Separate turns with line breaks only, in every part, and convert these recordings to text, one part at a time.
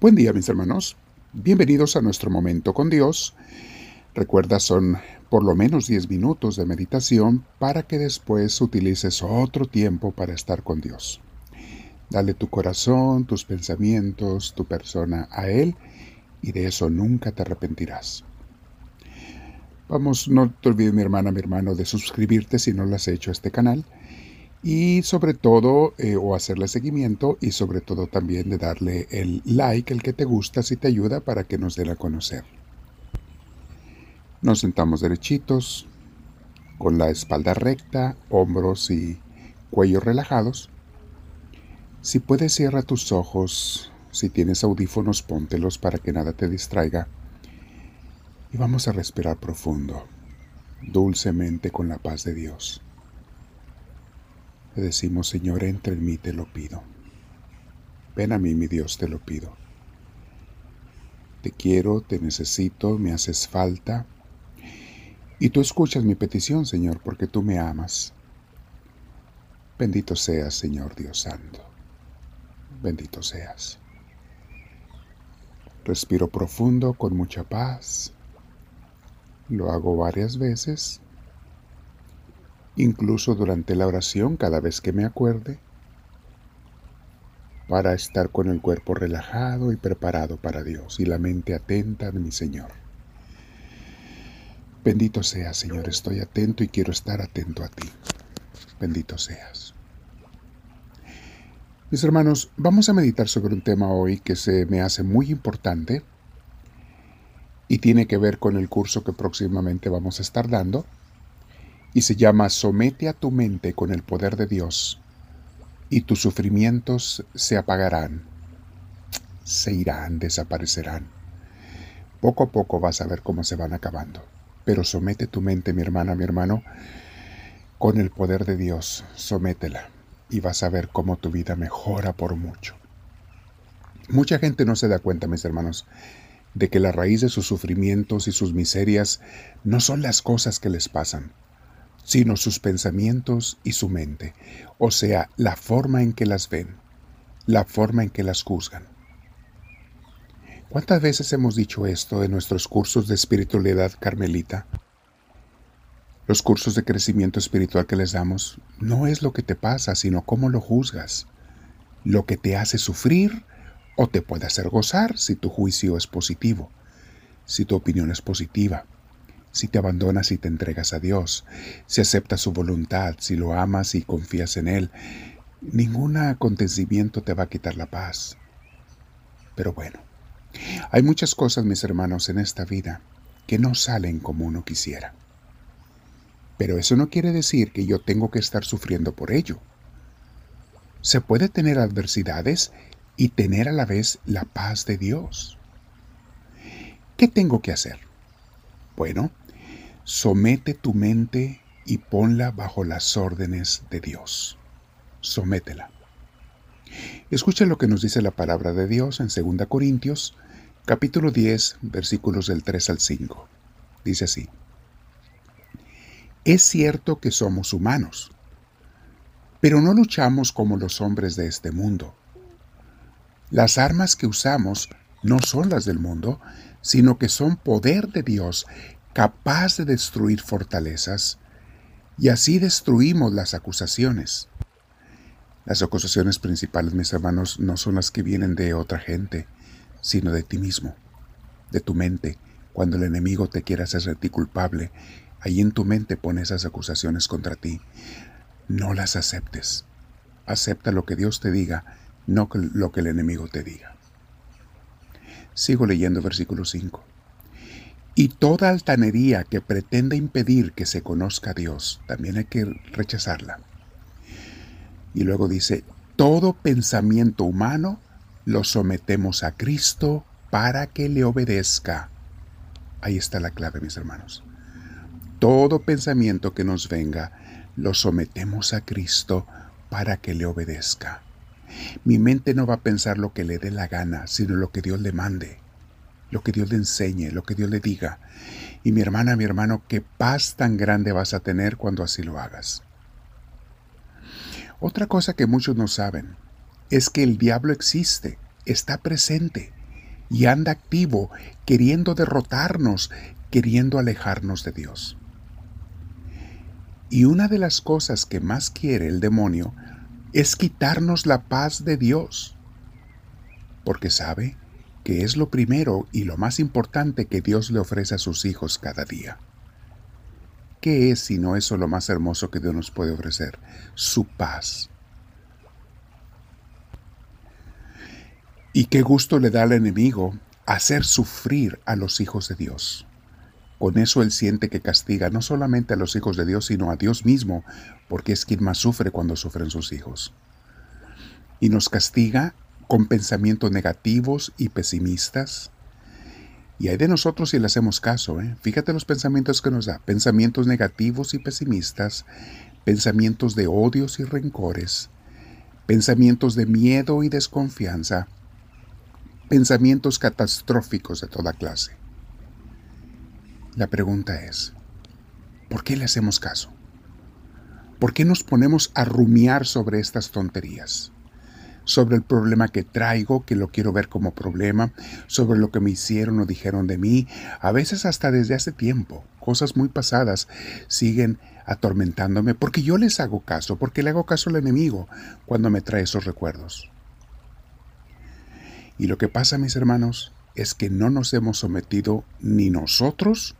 Buen día mis hermanos, bienvenidos a nuestro momento con Dios. Recuerda, son por lo menos 10 minutos de meditación para que después utilices otro tiempo para estar con Dios. Dale tu corazón, tus pensamientos, tu persona a Él y de eso nunca te arrepentirás. Vamos, no te olvides mi hermana, mi hermano, de suscribirte si no lo has hecho a este canal y sobre todo, eh, o hacerle seguimiento y sobre todo también de darle el like, el que te gusta, si te ayuda para que nos den a conocer. Nos sentamos derechitos, con la espalda recta, hombros y cuello relajados. Si puedes, cierra tus ojos. Si tienes audífonos, póntelos para que nada te distraiga. Y vamos a respirar profundo, dulcemente con la paz de Dios. Le decimos, Señor, entre en mí, te lo pido. Ven a mí, mi Dios, te lo pido. Te quiero, te necesito, me haces falta. Y tú escuchas mi petición, Señor, porque tú me amas. Bendito seas, Señor Dios Santo. Bendito seas. Respiro profundo con mucha paz. Lo hago varias veces incluso durante la oración cada vez que me acuerde, para estar con el cuerpo relajado y preparado para Dios y la mente atenta de mi Señor. Bendito seas, Señor, estoy atento y quiero estar atento a ti. Bendito seas. Mis hermanos, vamos a meditar sobre un tema hoy que se me hace muy importante y tiene que ver con el curso que próximamente vamos a estar dando y se llama Somete a tu mente con el poder de Dios y tus sufrimientos se apagarán, se irán, desaparecerán. Poco a poco vas a ver cómo se van acabando. Pero somete tu mente, mi hermana, mi hermano, con el poder de Dios, sométela y vas a ver cómo tu vida mejora por mucho. Mucha gente no se da cuenta, mis hermanos, de que la raíz de sus sufrimientos y sus miserias no son las cosas que les pasan, sino sus pensamientos y su mente, o sea, la forma en que las ven, la forma en que las juzgan. ¿Cuántas veces hemos dicho esto en nuestros cursos de espiritualidad carmelita? Los cursos de crecimiento espiritual que les damos no es lo que te pasa, sino cómo lo juzgas, lo que te hace sufrir o te puede hacer gozar si tu juicio es positivo, si tu opinión es positiva si te abandonas y te entregas a Dios, si aceptas su voluntad, si lo amas y confías en Él, ningún acontecimiento te va a quitar la paz. Pero bueno, hay muchas cosas, mis hermanos, en esta vida que no salen como uno quisiera. Pero eso no quiere decir que yo tengo que estar sufriendo por ello. Se puede tener adversidades y tener a la vez la paz de Dios. ¿Qué tengo que hacer? Bueno, somete tu mente y ponla bajo las órdenes de Dios. Sométela. Escucha lo que nos dice la palabra de Dios en 2 Corintios, capítulo 10, versículos del 3 al 5. Dice así. Es cierto que somos humanos, pero no luchamos como los hombres de este mundo. Las armas que usamos no son las del mundo, sino que son poder de Dios capaz de destruir fortalezas, y así destruimos las acusaciones. Las acusaciones principales, mis hermanos, no son las que vienen de otra gente, sino de ti mismo, de tu mente. Cuando el enemigo te quiera hacer ti culpable, ahí en tu mente pone esas acusaciones contra ti. No las aceptes. Acepta lo que Dios te diga, no lo que el enemigo te diga. Sigo leyendo versículo 5. Y toda altanería que pretenda impedir que se conozca a Dios, también hay que rechazarla. Y luego dice, todo pensamiento humano lo sometemos a Cristo para que le obedezca. Ahí está la clave, mis hermanos. Todo pensamiento que nos venga, lo sometemos a Cristo para que le obedezca. Mi mente no va a pensar lo que le dé la gana, sino lo que Dios le mande lo que Dios le enseñe, lo que Dios le diga. Y mi hermana, mi hermano, qué paz tan grande vas a tener cuando así lo hagas. Otra cosa que muchos no saben es que el diablo existe, está presente y anda activo, queriendo derrotarnos, queriendo alejarnos de Dios. Y una de las cosas que más quiere el demonio es quitarnos la paz de Dios, porque sabe que es lo primero y lo más importante que Dios le ofrece a sus hijos cada día. ¿Qué es sino eso lo más hermoso que Dios nos puede ofrecer? Su paz. Y qué gusto le da al enemigo hacer sufrir a los hijos de Dios. Con eso él siente que castiga no solamente a los hijos de Dios, sino a Dios mismo, porque es quien más sufre cuando sufren sus hijos. Y nos castiga con pensamientos negativos y pesimistas. Y hay de nosotros si le hacemos caso. ¿eh? Fíjate los pensamientos que nos da. Pensamientos negativos y pesimistas, pensamientos de odios y rencores, pensamientos de miedo y desconfianza, pensamientos catastróficos de toda clase. La pregunta es, ¿por qué le hacemos caso? ¿Por qué nos ponemos a rumiar sobre estas tonterías? Sobre el problema que traigo, que lo quiero ver como problema, sobre lo que me hicieron o dijeron de mí, a veces hasta desde hace tiempo, cosas muy pasadas siguen atormentándome porque yo les hago caso, porque le hago caso al enemigo cuando me trae esos recuerdos. Y lo que pasa, mis hermanos, es que no nos hemos sometido ni nosotros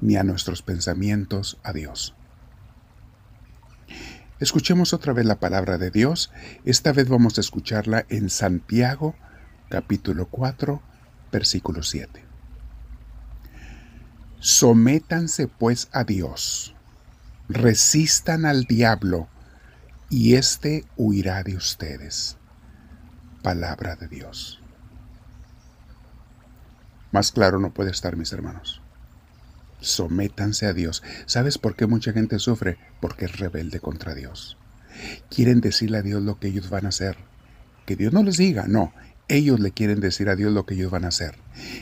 ni a nuestros pensamientos a Dios. Escuchemos otra vez la palabra de Dios. Esta vez vamos a escucharla en Santiago capítulo 4 versículo 7. Sométanse pues a Dios, resistan al diablo, y éste huirá de ustedes. Palabra de Dios. Más claro no puede estar, mis hermanos sométanse a Dios. ¿Sabes por qué mucha gente sufre? Porque es rebelde contra Dios. Quieren decirle a Dios lo que ellos van a hacer. Que Dios no les diga, no. Ellos le quieren decir a Dios lo que ellos van a hacer.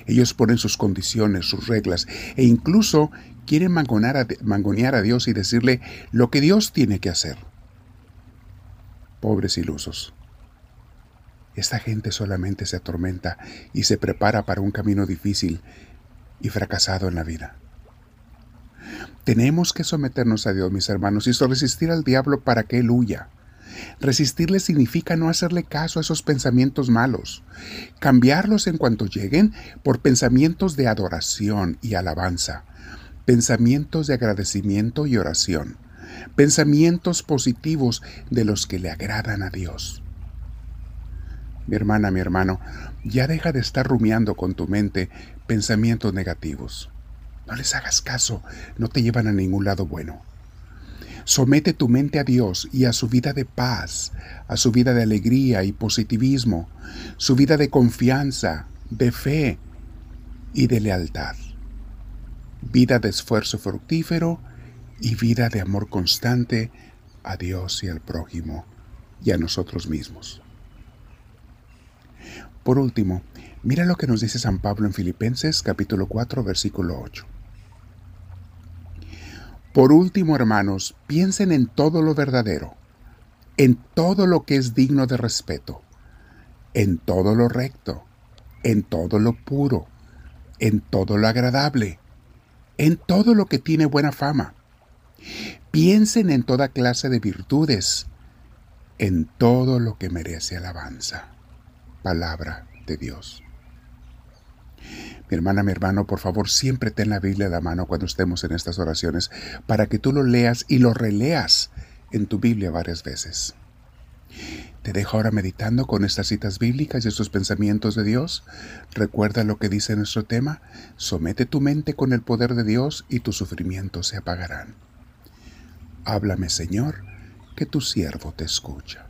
Ellos ponen sus condiciones, sus reglas, e incluso quieren mangonear a Dios y decirle lo que Dios tiene que hacer. Pobres ilusos. Esta gente solamente se atormenta y se prepara para un camino difícil y fracasado en la vida. Tenemos que someternos a Dios, mis hermanos, y resistir al diablo para que él huya. Resistirle significa no hacerle caso a esos pensamientos malos, cambiarlos en cuanto lleguen por pensamientos de adoración y alabanza, pensamientos de agradecimiento y oración, pensamientos positivos de los que le agradan a Dios. Mi hermana, mi hermano, ya deja de estar rumiando con tu mente pensamientos negativos. No les hagas caso, no te llevan a ningún lado bueno. Somete tu mente a Dios y a su vida de paz, a su vida de alegría y positivismo, su vida de confianza, de fe y de lealtad. Vida de esfuerzo fructífero y vida de amor constante a Dios y al prójimo y a nosotros mismos. Por último, mira lo que nos dice San Pablo en Filipenses capítulo 4 versículo 8. Por último, hermanos, piensen en todo lo verdadero, en todo lo que es digno de respeto, en todo lo recto, en todo lo puro, en todo lo agradable, en todo lo que tiene buena fama. Piensen en toda clase de virtudes, en todo lo que merece alabanza. Palabra de Dios. Mi hermana, mi hermano, por favor, siempre ten la Biblia a la mano cuando estemos en estas oraciones para que tú lo leas y lo releas en tu Biblia varias veces. Te dejo ahora meditando con estas citas bíblicas y estos pensamientos de Dios. Recuerda lo que dice nuestro tema. Somete tu mente con el poder de Dios y tus sufrimientos se apagarán. Háblame, Señor, que tu siervo te escucha.